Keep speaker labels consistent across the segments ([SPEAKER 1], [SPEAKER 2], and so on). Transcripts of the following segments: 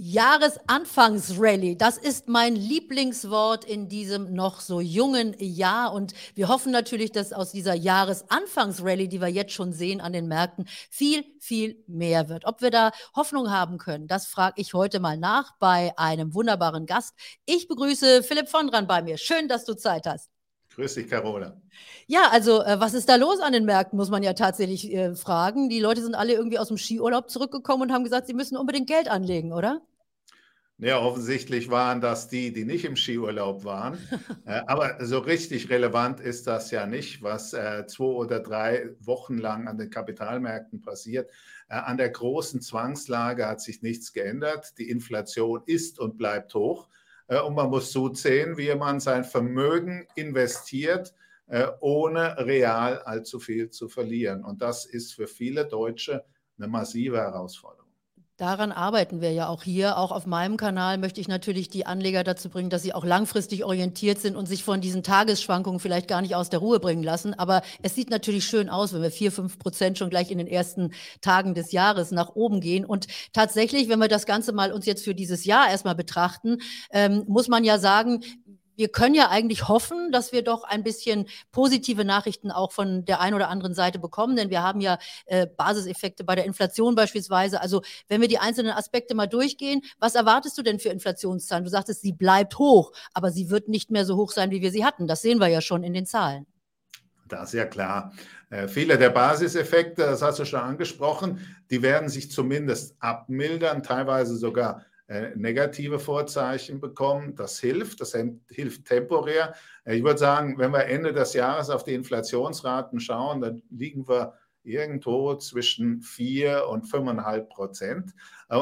[SPEAKER 1] Jahresanfangsrally, das ist mein Lieblingswort in diesem noch so jungen Jahr. Und wir hoffen natürlich, dass aus dieser Jahresanfangsrally, die wir jetzt schon sehen an den Märkten, viel, viel mehr wird. Ob wir da Hoffnung haben können, das frage ich heute mal nach bei einem wunderbaren Gast. Ich begrüße Philipp von dran bei mir. Schön, dass du Zeit hast.
[SPEAKER 2] Grüß dich, Carola.
[SPEAKER 1] Ja, also äh, was ist da los an den Märkten, muss man ja tatsächlich äh, fragen. Die Leute sind alle irgendwie aus dem Skiurlaub zurückgekommen und haben gesagt, sie müssen unbedingt Geld anlegen, oder?
[SPEAKER 2] Ja, offensichtlich waren das die, die nicht im Skiurlaub waren. äh, aber so richtig relevant ist das ja nicht, was äh, zwei oder drei Wochen lang an den Kapitalmärkten passiert. Äh, an der großen Zwangslage hat sich nichts geändert. Die Inflation ist und bleibt hoch. Äh, und man muss zusehen, wie man sein Vermögen investiert, äh, ohne real allzu viel zu verlieren. Und das ist für viele Deutsche eine massive Herausforderung.
[SPEAKER 1] Daran arbeiten wir ja auch hier. Auch auf meinem Kanal möchte ich natürlich die Anleger dazu bringen, dass sie auch langfristig orientiert sind und sich von diesen Tagesschwankungen vielleicht gar nicht aus der Ruhe bringen lassen. Aber es sieht natürlich schön aus, wenn wir vier, fünf Prozent schon gleich in den ersten Tagen des Jahres nach oben gehen. Und tatsächlich, wenn wir das Ganze mal uns jetzt für dieses Jahr erstmal betrachten, ähm, muss man ja sagen, wir können ja eigentlich hoffen, dass wir doch ein bisschen positive Nachrichten auch von der einen oder anderen Seite bekommen, denn wir haben ja äh, Basiseffekte bei der Inflation beispielsweise. Also wenn wir die einzelnen Aspekte mal durchgehen, was erwartest du denn für Inflationszahlen? Du sagtest, sie bleibt hoch, aber sie wird nicht mehr so hoch sein, wie wir sie hatten. Das sehen wir ja schon in den Zahlen.
[SPEAKER 2] Das ist ja klar. Äh, viele der Basiseffekte, das hast du schon angesprochen, die werden sich zumindest abmildern, teilweise sogar negative Vorzeichen bekommen. Das hilft, das hilft temporär. Äh, ich würde sagen, wenn wir Ende des Jahres auf die Inflationsraten schauen, dann liegen wir irgendwo zwischen 4 und 5,5 Prozent.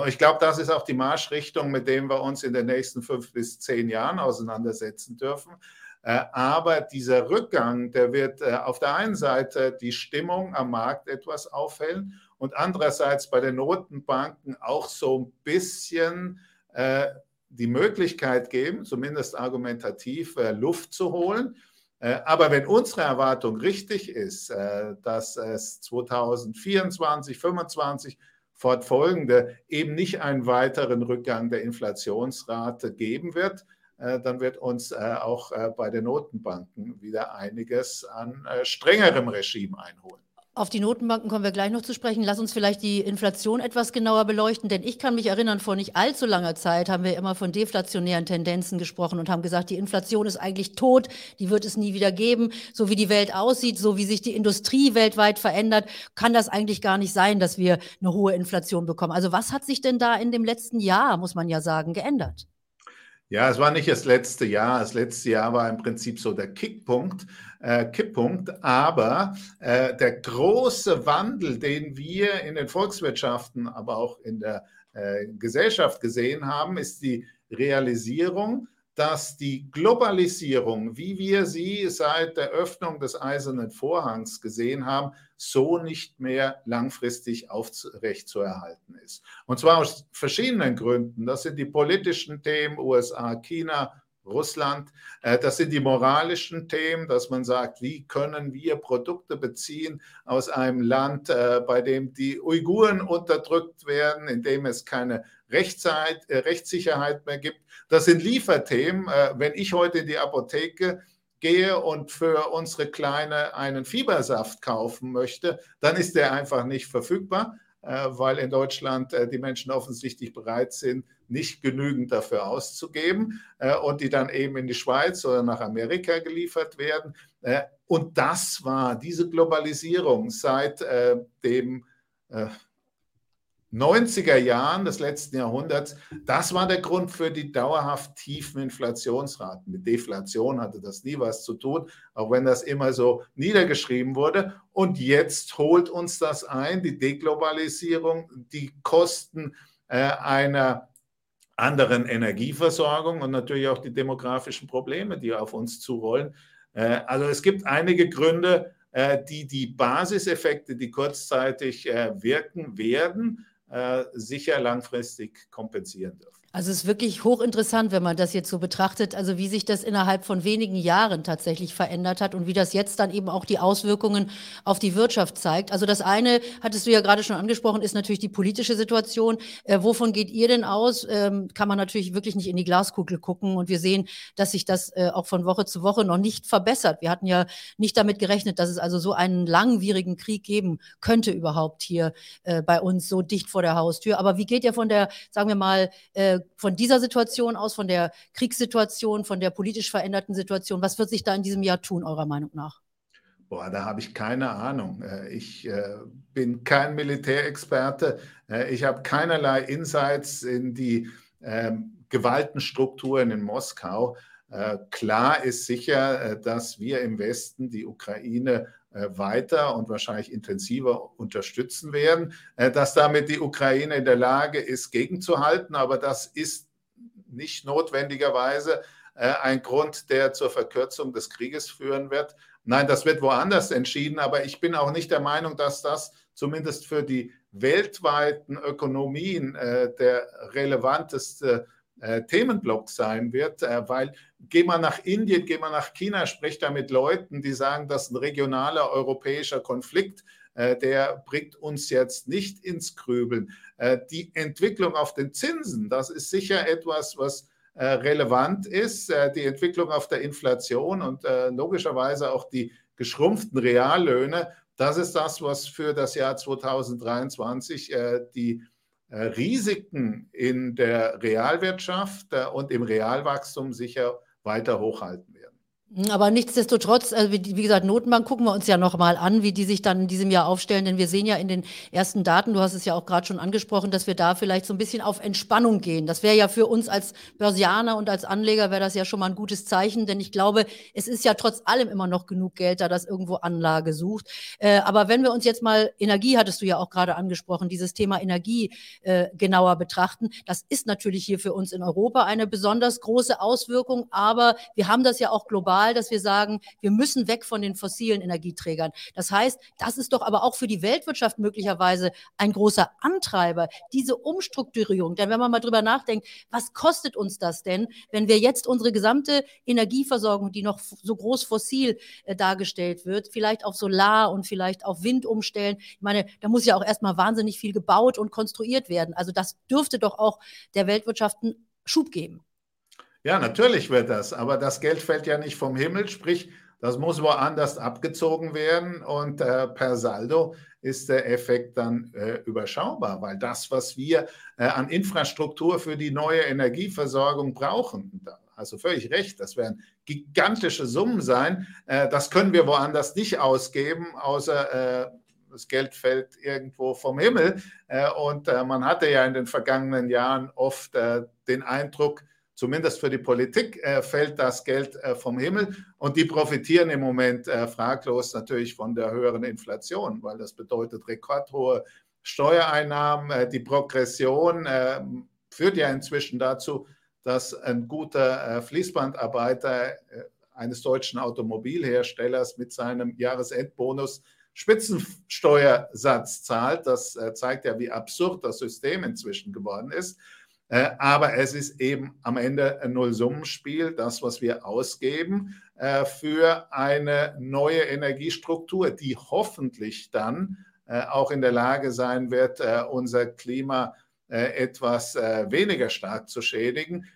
[SPEAKER 2] Ich glaube, das ist auch die Marschrichtung, mit der wir uns in den nächsten fünf bis zehn Jahren auseinandersetzen dürfen. Äh, aber dieser Rückgang, der wird auf der einen Seite die Stimmung am Markt etwas aufhellen und andererseits bei den Notenbanken auch so ein bisschen äh, die Möglichkeit geben, zumindest argumentativ äh, Luft zu holen. Äh, aber wenn unsere Erwartung richtig ist, äh, dass es 2024, 2025 fortfolgende eben nicht einen weiteren Rückgang der Inflationsrate geben wird, äh, dann wird uns auch bei den Notenbanken wieder einiges an strengerem Regime einholen.
[SPEAKER 1] Auf die Notenbanken kommen wir gleich noch zu sprechen. Lass uns vielleicht die Inflation etwas genauer beleuchten, denn ich kann mich erinnern, vor nicht allzu langer Zeit haben wir immer von deflationären Tendenzen gesprochen und haben gesagt, die Inflation ist eigentlich tot, die wird es nie wieder geben. So wie die Welt aussieht, so wie sich die Industrie weltweit verändert, kann das eigentlich gar nicht sein, dass wir eine hohe Inflation bekommen. Also was hat sich denn da in dem letzten Jahr, muss man ja sagen, geändert?
[SPEAKER 2] Ja, es war nicht das letzte Jahr. Das letzte Jahr war im Prinzip so der Kickpunkt, äh, Kipppunkt. Aber äh, der große Wandel, den wir in den Volkswirtschaften, aber auch in der äh, Gesellschaft gesehen haben, ist die Realisierung, dass die Globalisierung, wie wir sie seit der Öffnung des Eisernen Vorhangs gesehen haben, so nicht mehr langfristig aufrechtzuerhalten ist. Und zwar aus verschiedenen Gründen. Das sind die politischen Themen USA, China, Russland. Äh, das sind die moralischen Themen, dass man sagt, wie können wir Produkte beziehen aus einem Land, äh, bei dem die Uiguren unterdrückt werden, in dem es keine Rechtszeit, äh, Rechtssicherheit mehr gibt. Das sind Lieferthemen. Wenn ich heute in die Apotheke gehe und für unsere Kleine einen Fiebersaft kaufen möchte, dann ist der einfach nicht verfügbar. Weil in Deutschland die Menschen offensichtlich bereit sind, nicht genügend dafür auszugeben äh, und die dann eben in die Schweiz oder nach Amerika geliefert werden. Und das war diese Globalisierung seit dem 90er Jahren des letzten Jahrhunderts, das war der Grund für die dauerhaft tiefen Inflationsraten. Mit Deflation hatte das nie was zu tun, auch wenn das immer so niedergeschrieben wurde. Und jetzt holt uns das ein, die Deglobalisierung, die Kosten äh, einer anderen Energieversorgung und natürlich auch die demografischen Probleme, die auf uns zurollen. Äh, also es gibt einige Gründe, äh, die die Basiseffekte, die kurzzeitig äh, wirken werden, sicher langfristig kompensieren dürfen.
[SPEAKER 1] Also es ist wirklich hochinteressant, wenn man das jetzt so betrachtet, also wie sich das innerhalb von wenigen Jahren tatsächlich verändert hat und wie das jetzt dann eben auch die Auswirkungen auf die Wirtschaft zeigt. Also das eine, hattest du ja gerade schon angesprochen, ist natürlich die politische Situation. Äh, wovon geht ihr denn aus? Ähm, kann man natürlich wirklich nicht in die Glaskugel gucken und wir sehen, dass sich das äh, auch von Woche zu Woche noch nicht verbessert. Wir hatten ja nicht damit gerechnet, dass es also so einen langwierigen Krieg geben könnte überhaupt hier äh, bei uns so dicht vor der Haustür. Aber wie geht ihr von der, sagen wir mal, äh, von dieser Situation aus, von der Kriegssituation, von der politisch veränderten Situation, was wird sich da in diesem Jahr tun, eurer Meinung nach?
[SPEAKER 2] Boah, da habe ich keine Ahnung. Äh, ich äh, bin kein Militärexperte. Äh, ich habe keinerlei Insights in die ähm, Gewaltenstrukturen in Moskau. Klar ist sicher, dass wir im Westen die Ukraine weiter und wahrscheinlich intensiver unterstützen werden, dass damit die Ukraine in der Lage ist, gegenzuhalten. Aber das ist nicht notwendigerweise ein Grund, der zur Verkürzung des Krieges führen wird. Nein, das wird woanders entschieden, aber ich bin auch nicht der Meinung, dass das zumindest für die weltweiten Ökonomien äh, der relevanteste äh, Themenblock sein wird, äh, weil geh mal nach Indien, geh mal nach China, sprich da mit Leuten, die sagen, dass ein regionaler europäischer Konflikt, äh, der bringt uns jetzt nicht ins Grübeln. Äh, die Entwicklung auf den Zinsen, das ist sicher etwas, was äh, relevant ist, äh, die Entwicklung auf der Inflation und äh, logischerweise auch die geschrumpften Reallöhne, das ist das, was für das Jahr 2023 die Risiken in der Realwirtschaft und im Realwachstum sicher weiter hochhalten
[SPEAKER 1] aber nichtsdestotrotz, also wie, wie, gesagt, Notenbank gucken wir uns ja nochmal an, wie die sich dann in diesem Jahr aufstellen, denn wir sehen ja in den ersten Daten, du hast es ja auch gerade schon angesprochen, dass wir da vielleicht so ein bisschen auf Entspannung gehen. Das wäre ja für uns als Börsianer und als Anleger wäre das ja schon mal ein gutes Zeichen, denn ich glaube, es ist ja trotz allem immer noch genug Geld da, das irgendwo Anlage sucht. Äh, aber wenn wir uns jetzt mal Energie, hattest du ja auch gerade angesprochen, dieses Thema Energie äh, genauer betrachten, das ist natürlich hier für uns in Europa eine besonders große Auswirkung, aber wir haben das ja auch global global, dass wir sagen, wir müssen weg von den fossilen Energieträgern. Das heißt, das ist doch aber auch für die Weltwirtschaft möglicherweise ein großer Antreiber, diese Umstrukturierung. Denn wenn man mal drüber nachdenkt, was kostet uns das denn, wenn wir jetzt unsere gesamte Energieversorgung, die noch so groß fossil äh, dargestellt wird, vielleicht auf Solar und vielleicht auf Wind umstellen? Ich meine, da muss ja auch erstmal wahnsinnig viel gebaut und konstruiert werden. Also das dürfte doch auch der Weltwirtschaft einen Schub geben.
[SPEAKER 2] Ja, natürlich wird das, aber das Geld fällt ja nicht vom Himmel, sprich, das muss woanders abgezogen werden und äh, per Saldo ist der Effekt dann äh, überschaubar, weil das, was wir äh, an Infrastruktur für die neue Energieversorgung brauchen, also völlig recht, das werden gigantische Summen sein, äh, das können wir woanders nicht ausgeben, außer äh, das Geld fällt irgendwo vom Himmel. Äh, und man hatte ja in den vergangenen Jahren oft den Eindruck, zumindest für die Politik äh, fällt das Geld äh, vom Himmel und die profitieren im Moment äh, fraglos natürlich von der höheren Inflation, weil das bedeutet rekordhohe Steuereinnahmen. Äh, die Progression äh, führt ja inzwischen dazu, dass ein guter äh, Fließbandarbeiter eines deutschen Automobilherstellers mit seinem Jahresendbonus Spitzensteuersatz zahlt. Das zeigt ja, wie absurd das System inzwischen geworden ist. Äh, aber es ist eben am Ende ein Nullsummenspiel, das, was wir ausgeben äh, für eine neue Energiestruktur, die hoffentlich dann äh, auch in der Lage sein wird, unser Klima etwas weniger stark zu schädigen.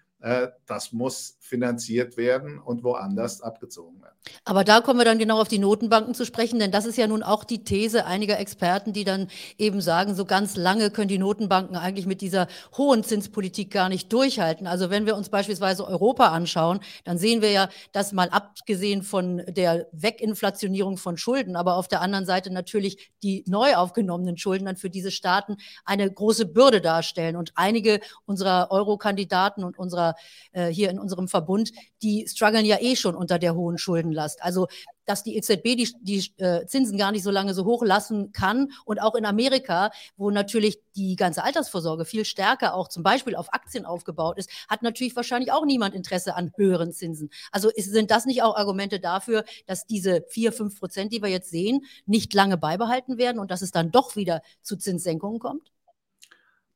[SPEAKER 2] Das muss finanziert werden und woanders abgezogen werden.
[SPEAKER 1] Aber da kommen wir dann genau auf die Notenbanken zu sprechen, denn das ist ja nun auch die These einiger Experten, die dann eben sagen, so ganz lange können die Notenbanken eigentlich mit dieser hohen Zinspolitik gar nicht durchhalten. Also wenn wir uns beispielsweise Europa anschauen, dann sehen wir ja, dass mal abgesehen von der Weginflationierung von Schulden, aber auf der anderen Seite natürlich die neu aufgenommenen Schulden dann für diese Staaten eine große Bürde darstellen. Und einige unserer Euro-Kandidaten und unserer äh, hier in unserem Verbund, die strugglen ja eh schon unter der hohen Schuldenlast. Also dass die EZB die, die äh, Zinsen gar nicht so lange so hoch lassen kann. Und auch in Amerika, wo natürlich die ganze Altersvorsorge viel stärker auch zum Beispiel auf Aktien aufgebaut ist, hat natürlich wahrscheinlich auch niemand Interesse an höheren Zinsen. Also ist, sind das nicht auch Argumente dafür, dass diese vier, fünf Prozent, die wir jetzt sehen, nicht lange beibehalten werden und dass es dann doch wieder zu Zinssenkungen kommt?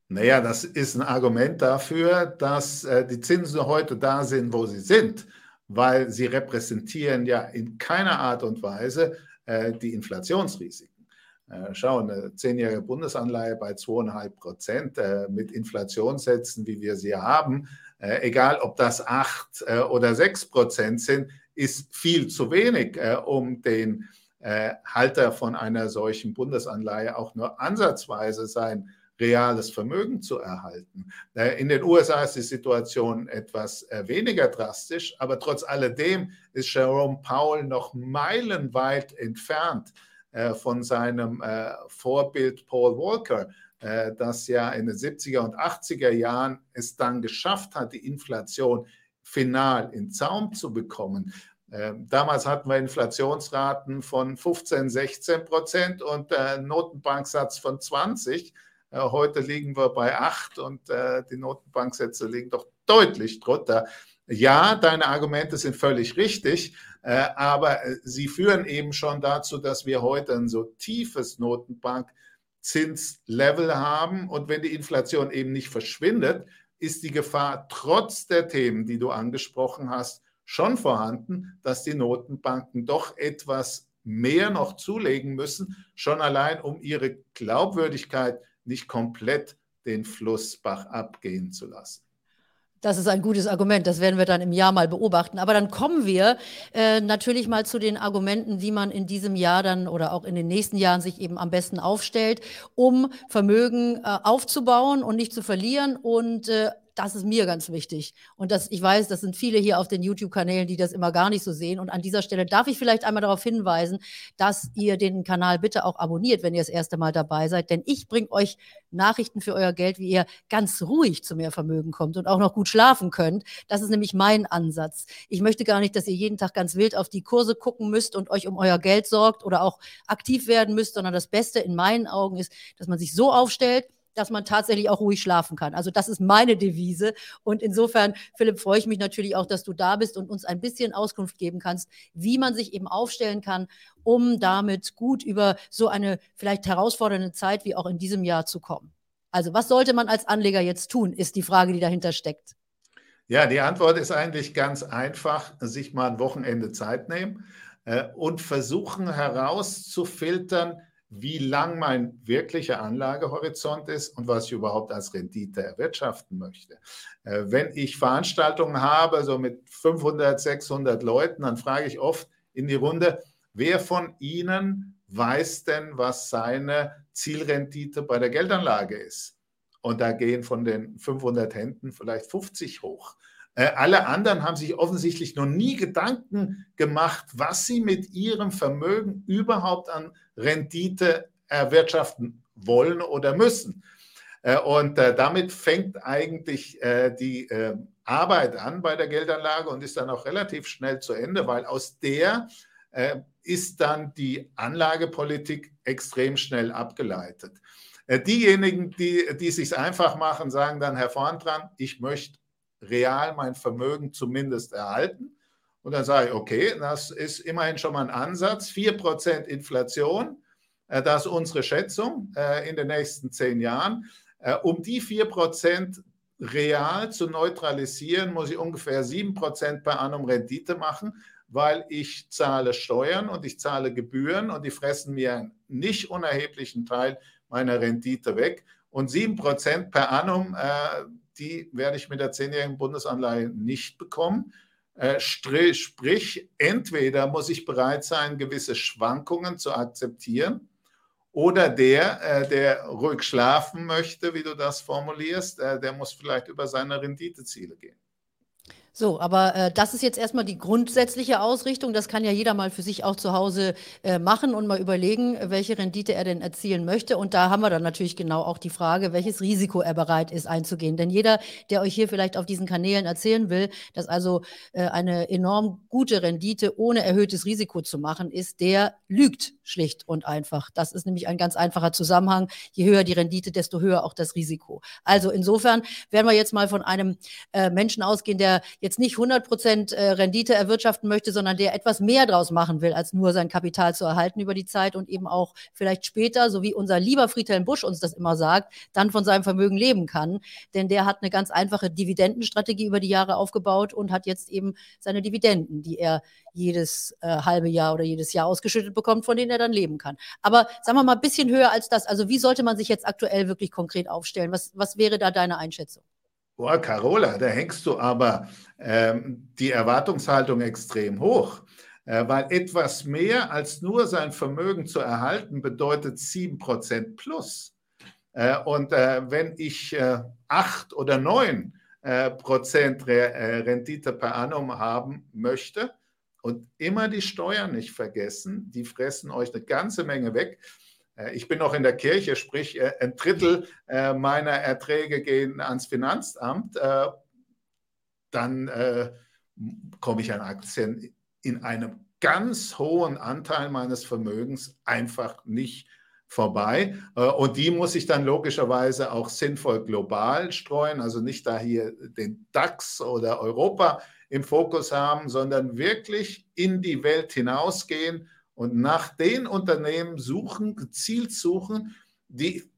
[SPEAKER 2] Naja, das ist ein Argument dafür, dass äh, die Zinsen heute da sind, wo sie sind, weil sie repräsentieren ja in keiner Art und Weise äh, die Inflationsrisiken. Äh, schau, eine zehnjährige Bundesanleihe bei 2,5 Prozent äh, mit Inflationssätzen, wie wir sie haben, äh, egal ob das 8 äh, oder 6 Prozent sind, ist viel zu wenig, um den Halter von einer solchen Bundesanleihe auch nur ansatzweise sein reales Vermögen zu erhalten. In den USA ist die Situation etwas äh, weniger drastisch, aber trotz alledem ist Jerome Powell noch meilenweit entfernt äh, von seinem äh, Vorbild Paul Walker, das ja in den 70er und 80er Jahren es dann geschafft hat, die Inflation final in Zaum zu bekommen. Damals hatten wir Inflationsraten von 15, 16 Prozent und Notenbanksatz von 20. Äh, heute liegen wir bei 8 und äh, die Notenbanksätze liegen doch deutlich drunter. Ja, deine Argumente sind völlig richtig, äh, aber sie führen eben schon dazu, dass wir heute ein so tiefes Notenbankzinslevel haben. Und wenn die Inflation eben nicht verschwindet, ist die Gefahr trotz der Themen, die du angesprochen hast, schon vorhanden, dass die Notenbanken doch etwas mehr noch zulegen müssen, schon allein um ihre Glaubwürdigkeit nicht komplett den Fluss Bach abgehen zu lassen.
[SPEAKER 1] Das ist ein gutes Argument. Das werden wir dann im Jahr mal beobachten. Aber dann kommen wir äh, natürlich mal zu den Argumenten, wie man in diesem Jahr dann oder auch in den nächsten Jahren sich eben am besten aufstellt, um Vermögen äh, aufzubauen und nicht zu verlieren und äh, das ist mir ganz wichtig. Und das, ich weiß, das sind viele hier auf den YouTube-Kanälen, die das immer gar nicht so sehen. Und an dieser Stelle darf ich vielleicht einmal darauf hinweisen, dass ihr den Kanal bitte auch abonniert, wenn ihr das erste Mal dabei seid. Denn ich bringe euch Nachrichten für euer Geld, wie ihr ganz ruhig zu mehr Vermögen kommt und auch noch gut schlafen könnt. Das ist nämlich mein Ansatz. Ich möchte gar nicht, dass ihr jeden Tag ganz wild auf die Kurse gucken müsst und euch um euer Geld sorgt oder auch aktiv werden müsst, sondern das Beste in meinen Augen ist, dass man sich so aufstellt, dass man tatsächlich auch ruhig schlafen kann. Also das ist meine Devise. Und insofern, Philipp, freue ich mich natürlich auch, dass du da bist und uns ein bisschen Auskunft geben kannst, wie man sich eben aufstellen kann, um damit gut über so eine vielleicht herausfordernde Zeit wie auch in diesem Jahr zu kommen. Also was sollte man als Anleger jetzt tun, ist die Frage, die dahinter steckt.
[SPEAKER 2] Ja, die Antwort ist eigentlich ganz einfach, sich mal ein Wochenende Zeit nehmen äh, und versuchen herauszufiltern, wie lang mein wirklicher Anlagehorizont ist und was ich überhaupt als Rendite erwirtschaften möchte. Äh, wenn ich Veranstaltungen habe, so mit 500, 600 Leuten, dann frage ich oft in die Runde, wer von Ihnen weiß denn, was seine Zielrendite bei der Geldanlage ist? Und da gehen von den 500 Händen vielleicht 50 hoch. Äh, alle anderen haben sich offensichtlich noch nie Gedanken gemacht, was sie mit ihrem Vermögen überhaupt an Rendite erwirtschaften wollen oder müssen. Äh, und äh, damit fängt eigentlich die Arbeit an bei der Geldanlage und ist dann auch relativ schnell zu Ende, weil aus der ist dann die Anlagepolitik extrem schnell abgeleitet. Diejenigen, die, die sich einfach machen, sagen dann, Herr Vorntran, ich möchte real mein Vermögen zumindest erhalten. Und dann sage ich, okay, das ist immerhin schon mal ein Ansatz. 4% Inflation, äh, das ist unsere Schätzung äh, in den nächsten zehn Jahren. Äh, um die 4% real zu neutralisieren, muss ich ungefähr 7% per annum Rendite machen, weil ich zahle Steuern und ich zahle Gebühren und die fressen mir einen nicht unerheblichen Teil meiner Rendite weg. Und 7% per annum, die werde ich mit der zehnjährigen Bundesanleihe nicht bekommen. Äh, sprich, entweder muss ich bereit sein, gewisse Schwankungen zu akzeptieren, oder der, äh, der ruhig schlafen möchte, wie du das formulierst, äh, der muss vielleicht über seine Renditeziele gehen.
[SPEAKER 1] So, aber äh, das ist jetzt erstmal die grundsätzliche Ausrichtung. Das kann ja jeder mal für sich auch zu Hause äh, machen und mal überlegen, welche Rendite er denn erzielen möchte. Und da haben wir dann natürlich genau auch die Frage, welches Risiko er bereit ist einzugehen. Denn jeder, der euch hier vielleicht auf diesen Kanälen erzählen will, dass also äh, eine enorm gute Rendite ohne erhöhtes Risiko zu machen ist, der lügt schlicht und einfach. Das ist nämlich ein ganz einfacher Zusammenhang. Je höher die Rendite, desto höher auch das Risiko. Also insofern werden wir jetzt mal von einem äh, Menschen ausgehen, der jetzt nicht 100 Prozent äh, Rendite erwirtschaften möchte, sondern der etwas mehr draus machen will, als nur sein Kapital zu erhalten über die Zeit und eben auch vielleicht später, so wie unser lieber Friedhelm Busch uns das immer sagt, dann von seinem Vermögen leben kann. Denn der hat eine ganz einfache Dividendenstrategie über die Jahre aufgebaut und hat jetzt eben seine Dividenden, die er jedes äh, halbe Jahr oder jedes Jahr ausgeschüttet bekommt, von denen er dann leben kann. Aber sagen wir mal ein bisschen höher als das. Also wie sollte man sich jetzt aktuell wirklich konkret aufstellen? Was, was wäre da deine Einschätzung?
[SPEAKER 2] Boah, Carola, da hängst du aber ähm, die Erwartungshaltung extrem hoch. Äh, weil etwas mehr als nur sein Vermögen zu erhalten bedeutet 7% plus. Äh, und äh, wenn ich äh, 8 oder 9 äh, Prozent Re äh, Rendite per annum haben möchte, und immer die Steuern nicht vergessen, die fressen euch eine ganze Menge weg. Äh, ich bin noch in der Kirche, sprich äh, ein Drittel äh, meiner Erträge gehen ans Finanzamt. Dann komme ich an Aktien in einem ganz hohen Anteil meines Vermögens einfach nicht vorbei. Und die muss ich dann logischerweise auch sinnvoll global streuen, also nicht da hier den DAX oder Europa im Fokus haben, sondern wirklich in die Welt hinausgehen und nach den Unternehmen suchen, gezielt suchen, die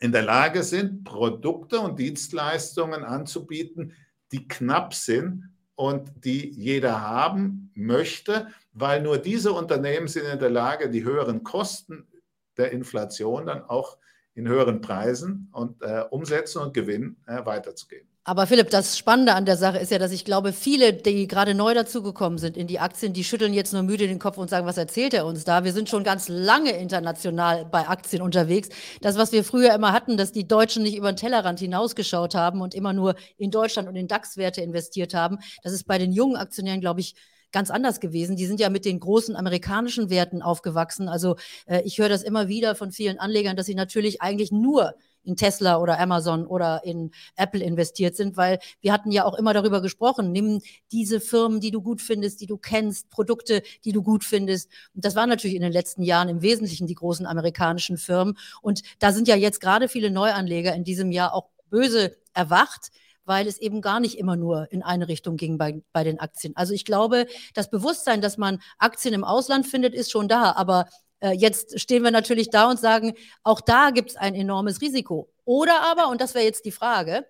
[SPEAKER 2] in der Lage sind, Produkte und Dienstleistungen anzubieten, die knapp sind und die jeder haben möchte, weil nur diese Unternehmen sind in der Lage, die höheren Kosten der Inflation dann auch in höheren Preisen und äh, Umsätzen und Gewinn äh, weiterzugeben.
[SPEAKER 1] Aber Philipp, das Spannende an der Sache ist ja, dass ich glaube, viele, die gerade neu dazugekommen sind in die Aktien, die schütteln jetzt nur müde den Kopf und sagen, was erzählt er uns da? Wir sind schon ganz lange international bei Aktien unterwegs. Das, was wir früher immer hatten, dass die Deutschen nicht über den Tellerrand hinausgeschaut haben und immer nur in Deutschland und in DAX-Werte investiert haben, das ist bei den jungen Aktionären, glaube ich, ganz anders gewesen. Die sind ja mit den großen amerikanischen Werten aufgewachsen. Also äh, ich höre das immer wieder von vielen Anlegern, dass sie natürlich eigentlich nur in Tesla oder Amazon oder in Apple investiert sind, weil wir hatten ja auch immer darüber gesprochen, nimm diese Firmen, die du gut findest, die du kennst, Produkte, die du gut findest. Und das waren natürlich in den letzten Jahren im Wesentlichen die großen amerikanischen Firmen. Und da sind ja jetzt gerade viele Neuanleger in diesem Jahr auch böse erwacht, weil es eben gar nicht immer nur in eine Richtung ging bei, bei den Aktien. Also ich glaube, das Bewusstsein, dass man Aktien im Ausland findet, ist schon da, aber äh, jetzt stehen wir natürlich da und sagen, auch da gibt es ein enormes Risiko. Oder aber, und das wäre jetzt die Frage,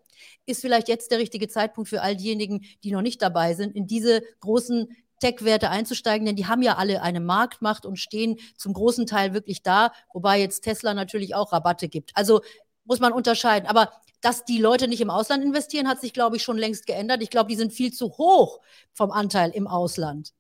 [SPEAKER 1] ist vielleicht jetzt der richtige Zeitpunkt für all diejenigen, die noch nicht dabei sind, in diese großen Tech-Werte einzusteigen, denn die haben ja alle eine Marktmacht und stehen zum großen Teil wirklich da, wobei jetzt Tesla natürlich auch Rabatte gibt. Also muss man unterscheiden. Aber dass die Leute nicht im Ausland investieren, hat sich, glaube ich, schon längst geändert. Ich glaube, die sind viel zu hoch vom Anteil im Ausland.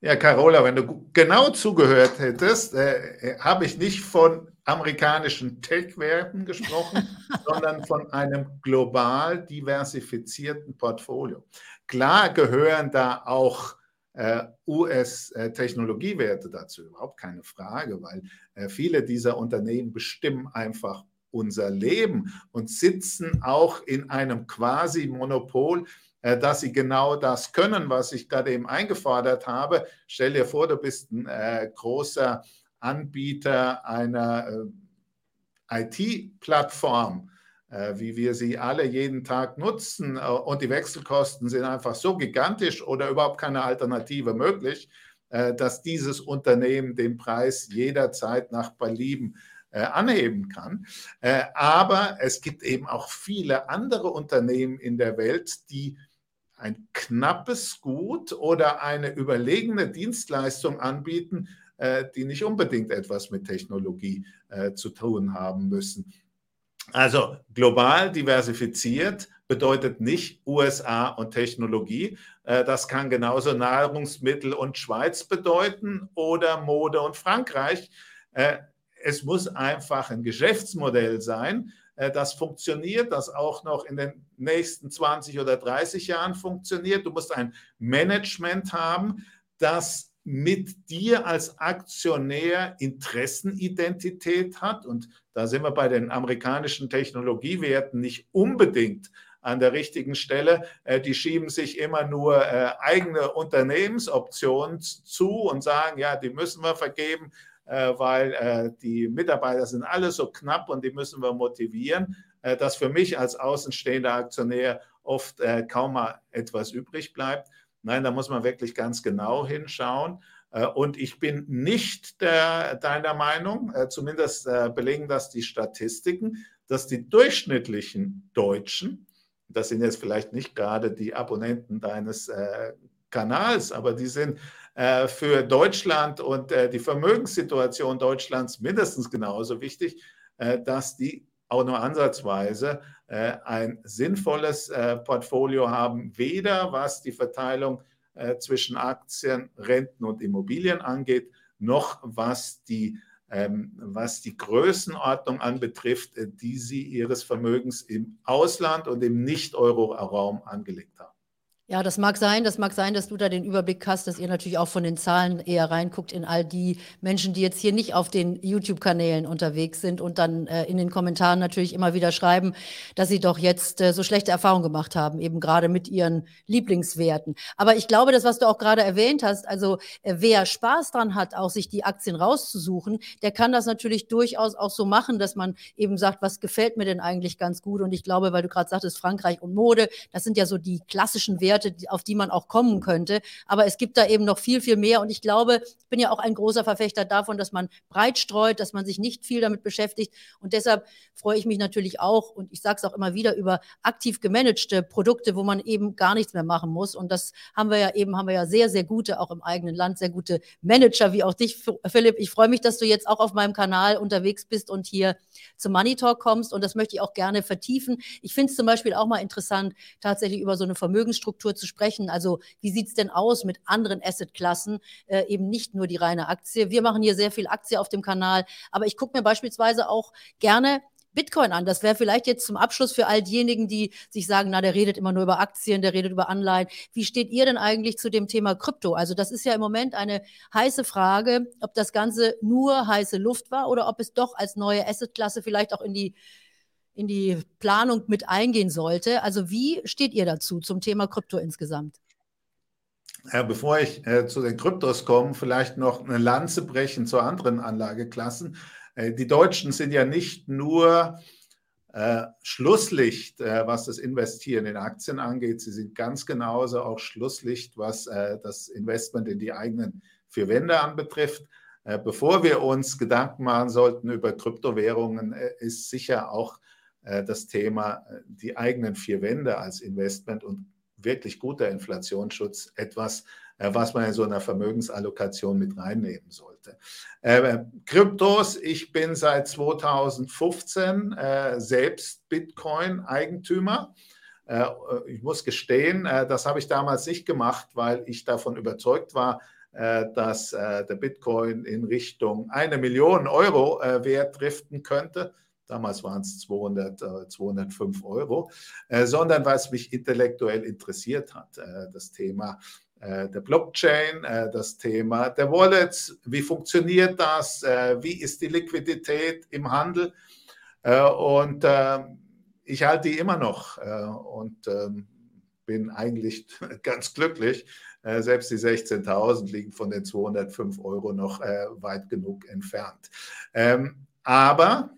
[SPEAKER 2] Ja, Carola, wenn du genau zugehört hättest, äh, habe ich nicht von amerikanischen Tech-Werten gesprochen, sondern von einem global diversifizierten Portfolio. Klar gehören da auch äh, US-Technologiewerte dazu, überhaupt keine Frage, weil äh, viele dieser Unternehmen bestimmen einfach unser Leben und sitzen auch in einem Quasi-Monopol äh, dass sie genau das können, was ich gerade eben eingefordert habe. Stell dir vor, du bist ein äh, großer Anbieter einer äh, IT-Plattform, äh, wie wir sie alle jeden Tag nutzen äh, und die Wechselkosten sind einfach so gigantisch oder überhaupt keine Alternative möglich, äh, dass dieses Unternehmen den Preis jederzeit nach Belieben anheben kann. aber es gibt eben auch viele andere Unternehmen in der Welt, die ein knappes Gut oder eine überlegene Dienstleistung anbieten, äh, die nicht unbedingt etwas mit Technologie äh, zu tun haben müssen. Also global diversifiziert bedeutet nicht USA und Technologie. Äh, das kann genauso Nahrungsmittel und Schweiz bedeuten oder Mode und Frankreich. Es muss einfach ein Geschäftsmodell sein, äh, das funktioniert, das auch noch in den nächsten 20 oder 30 Jahren funktioniert. Du musst ein Management haben, das mit dir als Aktionär Interessenidentität hat. Und da sind wir bei den amerikanischen Technologiewerten nicht unbedingt an der richtigen Stelle. Äh, die schieben sich immer nur äh, eigene Unternehmensoptionen zu und sagen, ja, die müssen wir vergeben. Weil die Mitarbeiter sind alle so knapp und die müssen wir motivieren, dass für mich als außenstehender Aktionär oft kaum mal etwas übrig bleibt. Nein, da muss man wirklich ganz genau hinschauen. Und ich bin nicht der, deiner Meinung, zumindest belegen das die Statistiken, dass die durchschnittlichen Deutschen, das sind jetzt vielleicht nicht gerade die Abonnenten deines äh, Kanals, aber die sind äh, für Deutschland und äh, die Vermögenssituation Deutschlands mindestens genauso wichtig, äh, dass die auch nur ansatzweise äh, ein sinnvolles äh, Portfolio haben, weder was die Verteilung zwischen Aktien, Renten und Immobilien angeht, noch was die ähm, was die Größenordnung anbetrifft, äh, die sie ihres Vermögens im Ausland und im Nicht-Euro-Raum angelegt haben.
[SPEAKER 1] Ja, das mag sein, das mag sein, dass du da den Überblick hast, dass ihr natürlich auch von den Zahlen eher reinguckt in all die Menschen, die jetzt hier nicht auf den YouTube-Kanälen unterwegs sind und dann äh, in den Kommentaren natürlich immer wieder schreiben, dass sie doch jetzt äh, so schlechte Erfahrungen gemacht haben, eben gerade mit ihren Lieblingswerten. Aber ich glaube, das, was du auch gerade erwähnt hast, also äh, wer Spaß dran hat, auch sich die Aktien rauszusuchen, der kann das natürlich durchaus auch so machen, dass man eben sagt, was gefällt mir denn eigentlich ganz gut? Und ich glaube, weil du gerade sagtest, Frankreich und Mode, das sind ja so die klassischen Werte, Werte, auf die man auch kommen könnte. Aber es gibt da eben noch viel, viel mehr. Und ich glaube, ich bin ja auch ein großer Verfechter davon, dass man breit streut, dass man sich nicht viel damit beschäftigt. Und deshalb freue ich mich natürlich auch, und ich sage es auch immer wieder, über aktiv gemanagte Produkte, wo man eben gar nichts mehr machen muss. Und das haben wir ja eben, haben wir ja sehr, sehr gute, auch im eigenen Land, sehr gute Manager, wie auch dich, Philipp. Ich freue mich, dass du jetzt auch auf meinem Kanal unterwegs bist und hier zum Money Talk kommst. Und das möchte ich auch gerne vertiefen. Ich finde es zum Beispiel auch mal interessant, tatsächlich über so eine Vermögensstruktur Infrastruktur zu sprechen. Also wie sieht es denn aus mit anderen Assetklassen, äh, eben nicht nur die reine Aktie. Wir machen hier sehr viel Aktie auf dem Kanal, aber ich gucke mir beispielsweise auch gerne Bitcoin an. Das wäre vielleicht jetzt zum Abschluss für all diejenigen, die sich sagen, na, der redet immer nur über Aktien, der redet über Anleihen. Wie steht ihr denn eigentlich zu dem Thema Krypto? Also das ist ja im Moment eine heiße Frage, ob das Ganze nur heiße Luft war oder ob es doch als neue Assetklasse vielleicht auch in die in die Planung mit eingehen sollte. Also wie steht ihr dazu zum Thema Krypto insgesamt?
[SPEAKER 2] Bevor ich äh, zu den Kryptos komme, vielleicht noch eine Lanze brechen zu anderen Anlageklassen. Äh, die Deutschen sind ja nicht nur äh, Schlusslicht, äh, was das Investieren in Aktien angeht. Sie sind ganz genauso auch Schlusslicht, was äh, das Investment in die eigenen vier Wände anbetrifft. Äh, bevor wir uns Gedanken machen sollten über Kryptowährungen, ist sicher auch das Thema äh, die eigenen vier Wände als Investment und wirklich guter Inflationsschutz etwas, äh, was man in so einer Vermögensallokation mit reinnehmen sollte. Kryptos, ich bin seit 2015 selbst Bitcoin-Eigentümer. Ich muss gestehen, das habe ich damals nicht gemacht, weil ich davon überzeugt war, dass der Bitcoin in Richtung eine Million Euro Wert driften könnte damals waren es 200, äh, 205 Euro, äh, sondern was mich intellektuell interessiert hat, äh, das Thema äh, der Blockchain, äh, das Thema der Wallets, wie funktioniert das, äh, wie ist die Liquidität im Handel und ähm, ich halte die immer noch und ähm, bin eigentlich ganz glücklich. Selbst die 16.000 liegen von den 205 Euro noch weit genug entfernt. Ähm, aber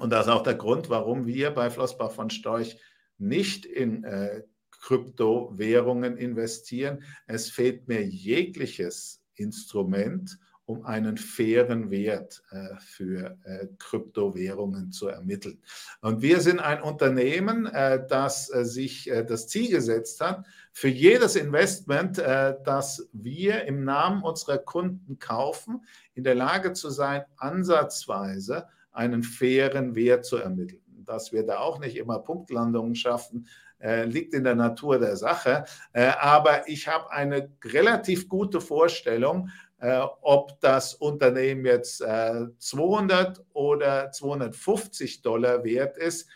[SPEAKER 2] und das ist auch der Grund, warum wir bei Flossbach von Storch nicht in äh, Kryptowährungen investieren. Es fehlt mir jegliches Instrument, um einen fairen Wert äh, für äh, Kryptowährungen zu ermitteln. Und wir sind ein Unternehmen, äh, das äh, sich äh, das Ziel gesetzt hat, für jedes Investment, äh, das wir im Namen unserer Kunden kaufen, in der Lage zu sein, ansatzweise einen fairen Wert zu ermitteln. Dass wir da auch nicht immer Punktlandungen schaffen, äh, liegt in der Natur der Sache. Äh, aber ich habe eine relativ gute Vorstellung, äh, ob das Unternehmen jetzt 200 oder 250 Dollar wert ist.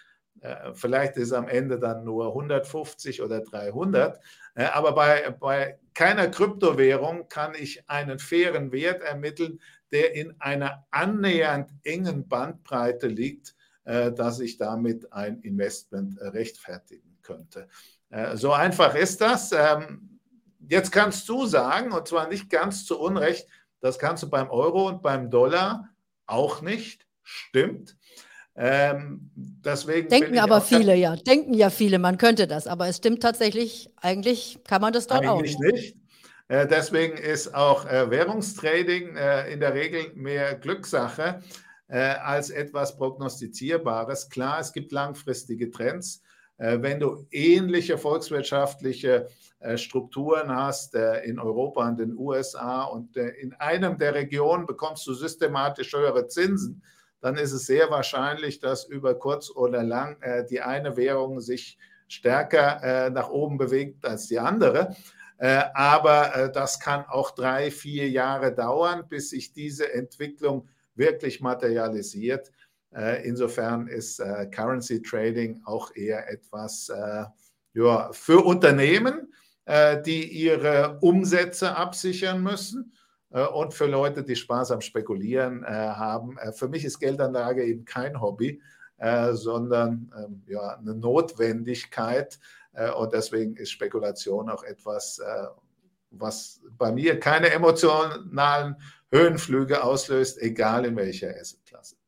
[SPEAKER 2] Vielleicht ist am Ende dann nur 150 oder 300. Aber bei, bei keiner Kryptowährung kann ich einen fairen Wert ermitteln, der in einer annähernd engen Bandbreite liegt, äh, dass ich damit ein Investment äh, rechtfertigen könnte. Äh, so einfach ist das. Ähm, jetzt kannst du sagen, und zwar nicht ganz zu Unrecht, Das kannst du beim Euro und beim Dollar auch nicht. Stimmt.
[SPEAKER 1] Ähm, deswegen Denken aber viele, ja. Denken ja viele, man könnte das. Aber es stimmt tatsächlich, eigentlich kann man das dort
[SPEAKER 2] eigentlich
[SPEAKER 1] auch.
[SPEAKER 2] Nicht. Äh, deswegen ist auch äh, Währungstrading äh, in der Regel mehr Glückssache äh, als etwas Prognostizierbares. Klar, es gibt langfristige Trends. Äh, wenn du ähnliche volkswirtschaftliche äh, Strukturen hast in Europa und den USA und in einem der Regionen bekommst du systematisch höhere Zinsen, dann ist es sehr wahrscheinlich, dass über kurz oder lang die eine Währung sich stärker nach oben bewegt als die andere. Aber das kann auch drei, vier Jahre dauern, bis sich diese Entwicklung wirklich materialisiert. Äh, insofern ist äh, Currency Trading auch eher etwas äh, ja, für Unternehmen, die ihre Umsätze absichern müssen und für Leute, die Spaß am Spekulieren haben. für mich ist Geldanlage eben kein Hobby, sondern ähm, ja, eine Notwendigkeit. und deswegen ist Spekulation auch etwas, was bei mir keine emotionalen Höhenflüge auslöst, egal in welcher.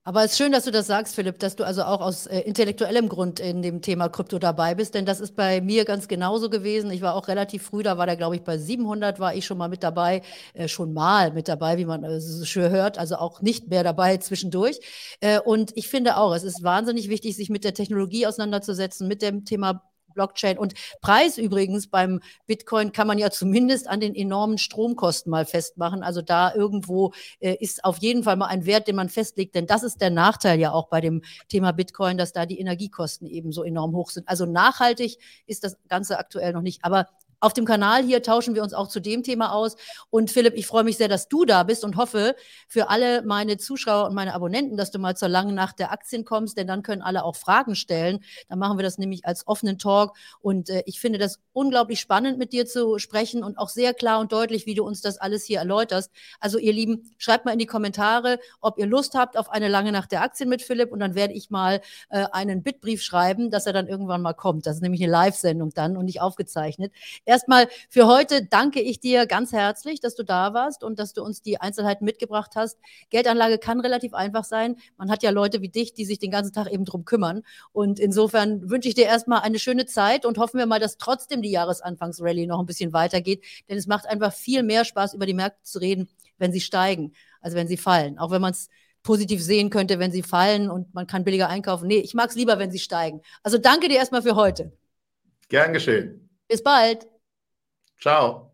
[SPEAKER 1] Aber es ist schön, dass du das sagst, Philipp, dass du also auch aus äh, intellektuellem Grund in dem Thema Krypto dabei bist, denn das ist bei mir ganz genauso gewesen. Ich war auch relativ früh, da war der, glaube ich, bei 700 war ich schon mal mit dabei, äh, schon mal mit dabei, wie man äh, so schön hört, also auch nicht mehr dabei zwischendurch. Äh, und ich finde auch, es ist wahnsinnig wichtig, sich mit der Technologie auseinanderzusetzen, mit dem Thema Blockchain. Und Preis übrigens beim Bitcoin kann man ja zumindest an den enormen Stromkosten mal festmachen. Also da irgendwo äh, ist auf jeden Fall mal ein Wert, den man festlegt. Denn das ist der Nachteil ja auch bei dem Thema Bitcoin, dass da die Energiekosten eben so enorm hoch sind. Also nachhaltig ist das Ganze aktuell noch nicht. Aber auf dem Kanal hier tauschen wir uns auch zu dem Thema aus. Und Philipp, ich freue mich sehr, dass du da bist und hoffe für alle meine Zuschauer und meine Abonnenten, dass du mal zur langen Nacht der Aktien kommst, denn dann können alle auch Fragen stellen. Dann machen wir das nämlich als offenen Talk. Und äh, ich finde das unglaublich spannend, mit dir zu sprechen und auch sehr klar und deutlich, wie du uns das alles hier erläuterst. Also ihr Lieben, schreibt mal in die Kommentare, ob ihr Lust habt auf eine lange Nacht der Aktien mit Philipp und dann werde ich mal äh, einen Bitbrief schreiben, dass er dann irgendwann mal kommt. Das ist nämlich eine Live-Sendung dann und nicht aufgezeichnet. Er erstmal für heute danke ich dir ganz herzlich, dass du da warst und dass du uns die Einzelheiten mitgebracht hast. Geldanlage kann relativ einfach sein. Man hat ja Leute wie dich, die sich den ganzen Tag eben drum kümmern. Und insofern wünsche ich dir erstmal eine schöne Zeit und hoffen wir mal, dass trotzdem die Jahresanfangsrallye noch ein bisschen weitergeht. Denn es macht einfach viel mehr Spaß, über die Märkte zu reden, wenn sie steigen, als wenn sie fallen. Auch wenn man es positiv sehen könnte, wenn sie fallen und man kann billiger einkaufen. Nee, ich mag es lieber, wenn sie steigen. Also danke dir erstmal für heute.
[SPEAKER 2] Gern geschehen.
[SPEAKER 1] Bis bald.
[SPEAKER 2] Ciao.